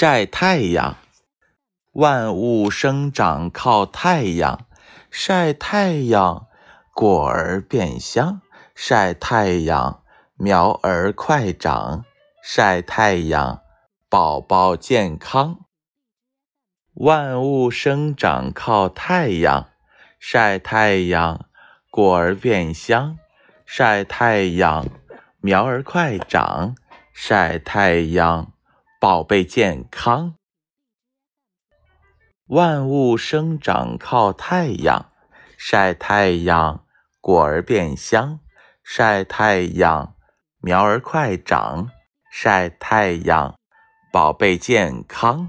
晒太阳，万物生长靠太阳。晒太阳，果儿变香；晒太阳，苗儿快长；晒太阳，宝宝健康。万物生长靠太阳。晒太阳，果儿变香；晒太阳，苗儿快长；晒太阳。宝贝健康，万物生长靠太阳。晒太阳，果儿变香；晒太阳，苗儿快长；晒太阳，宝贝健康。